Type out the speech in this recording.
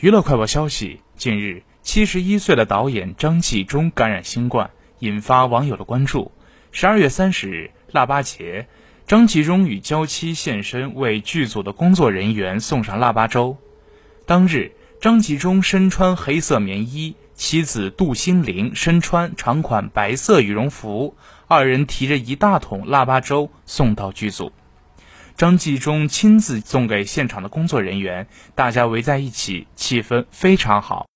娱乐快报消息：近日，七十一岁的导演张纪中感染新冠，引发网友的关注。十二月三十日，腊八节，张纪中与娇妻现身为剧组的工作人员送上腊八粥。当日，张纪中身穿黑色棉衣，妻子杜心凌身穿长款白色羽绒服，二人提着一大桶腊八粥送到剧组。张纪中亲自送给现场的工作人员，大家围在一起，气氛非常好。